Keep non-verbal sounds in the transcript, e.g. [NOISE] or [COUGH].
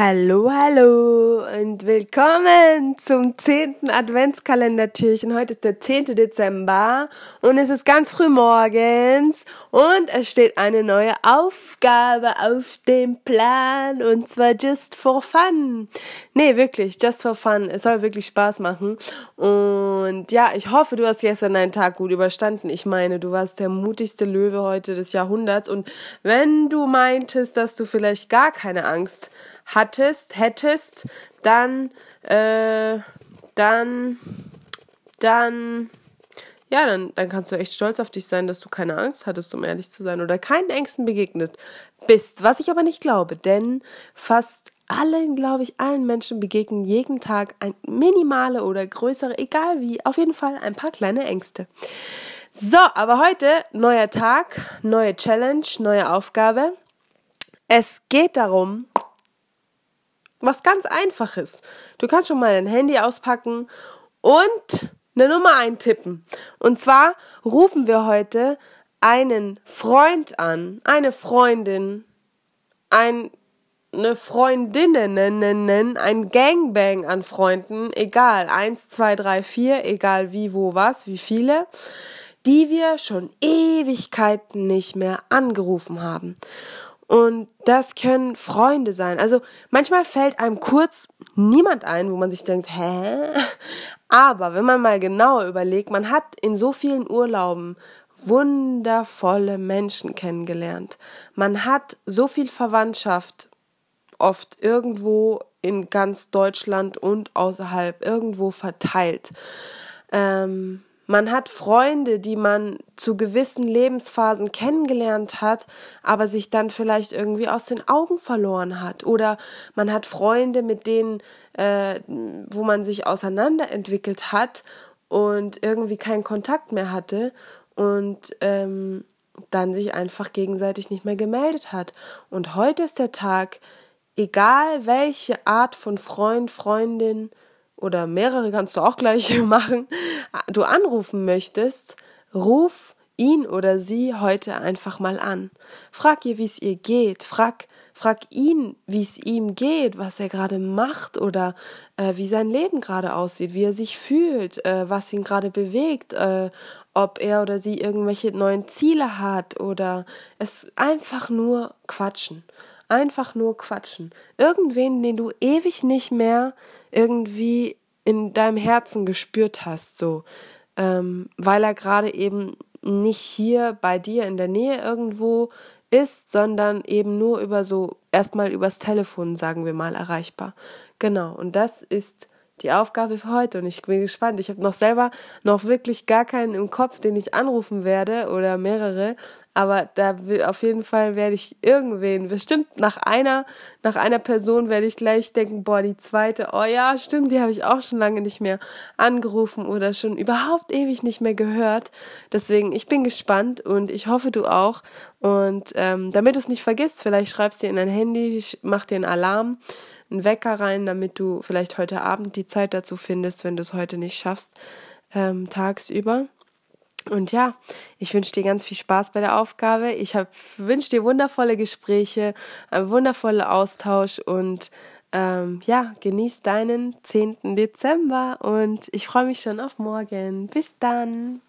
Hallo, hallo und willkommen zum zehnten Adventskalendertürchen. Heute ist der 10. Dezember und es ist ganz früh morgens und es steht eine neue Aufgabe auf dem Plan und zwar just for fun. Nee, wirklich, just for fun. Es soll wirklich Spaß machen und ja, ich hoffe, du hast gestern deinen Tag gut überstanden. Ich meine, du warst der mutigste Löwe heute des Jahrhunderts und wenn du meintest, dass du vielleicht gar keine Angst hattest, hättest, dann, äh, dann, dann, ja, dann, dann kannst du echt stolz auf dich sein, dass du keine Angst hattest, um ehrlich zu sein, oder keinen Ängsten begegnet bist. Was ich aber nicht glaube, denn fast allen, glaube ich, allen Menschen begegnen jeden Tag ein minimale oder größere, egal wie, auf jeden Fall ein paar kleine Ängste. So, aber heute neuer Tag, neue Challenge, neue Aufgabe. Es geht darum, was ganz einfaches. Du kannst schon mal dein Handy auspacken und eine Nummer eintippen. Und zwar rufen wir heute einen Freund an, eine Freundin, ein, eine Freundinnen, ein Gangbang an Freunden, egal, eins, zwei, drei, vier, egal wie, wo, was, wie viele, die wir schon Ewigkeiten nicht mehr angerufen haben. Und das können Freunde sein. Also manchmal fällt einem kurz niemand ein, wo man sich denkt, hä? Aber wenn man mal genauer überlegt, man hat in so vielen Urlauben wundervolle Menschen kennengelernt. Man hat so viel Verwandtschaft oft irgendwo in ganz Deutschland und außerhalb irgendwo verteilt. Ähm, man hat Freunde, die man zu gewissen Lebensphasen kennengelernt hat, aber sich dann vielleicht irgendwie aus den Augen verloren hat. Oder man hat Freunde, mit denen, äh, wo man sich auseinanderentwickelt hat und irgendwie keinen Kontakt mehr hatte und ähm, dann sich einfach gegenseitig nicht mehr gemeldet hat. Und heute ist der Tag, egal welche Art von Freund, Freundin, oder mehrere kannst du auch gleich [LAUGHS] machen, du anrufen möchtest, ruf ihn oder sie heute einfach mal an. Frag ihr, wie es ihr geht. Frag, frag ihn, wie es ihm geht, was er gerade macht oder äh, wie sein Leben gerade aussieht, wie er sich fühlt, äh, was ihn gerade bewegt, äh, ob er oder sie irgendwelche neuen Ziele hat oder es einfach nur quatschen. Einfach nur quatschen. Irgendwen, den du ewig nicht mehr irgendwie in deinem Herzen gespürt hast, so, ähm, weil er gerade eben nicht hier bei dir in der Nähe irgendwo ist, sondern eben nur über so, erstmal übers Telefon, sagen wir mal, erreichbar. Genau, und das ist die Aufgabe für heute und ich bin gespannt. Ich habe noch selber noch wirklich gar keinen im Kopf, den ich anrufen werde oder mehrere, aber da auf jeden Fall werde ich irgendwen, bestimmt nach einer, nach einer Person werde ich gleich denken, boah, die zweite, oh ja, stimmt, die habe ich auch schon lange nicht mehr angerufen oder schon überhaupt ewig nicht mehr gehört. Deswegen, ich bin gespannt und ich hoffe, du auch. Und ähm, damit du es nicht vergisst, vielleicht schreibst du dir in dein Handy, mach dir einen Alarm einen Wecker rein, damit du vielleicht heute Abend die Zeit dazu findest, wenn du es heute nicht schaffst, ähm, tagsüber. Und ja, ich wünsche dir ganz viel Spaß bei der Aufgabe. Ich wünsche dir wundervolle Gespräche, einen wundervollen Austausch und ähm, ja, genieß deinen 10. Dezember und ich freue mich schon auf morgen. Bis dann.